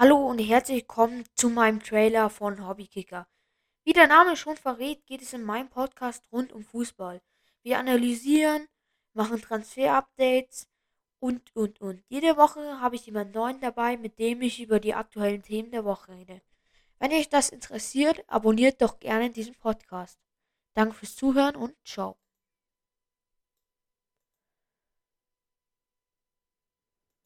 Hallo und herzlich willkommen zu meinem Trailer von Hobbykicker. Wie der Name schon verrät, geht es in meinem Podcast rund um Fußball. Wir analysieren, machen Transfer-Updates und, und, und. Jede Woche habe ich jemanden neuen dabei, mit dem ich über die aktuellen Themen der Woche rede. Wenn euch das interessiert, abonniert doch gerne diesen Podcast. Danke fürs Zuhören und ciao.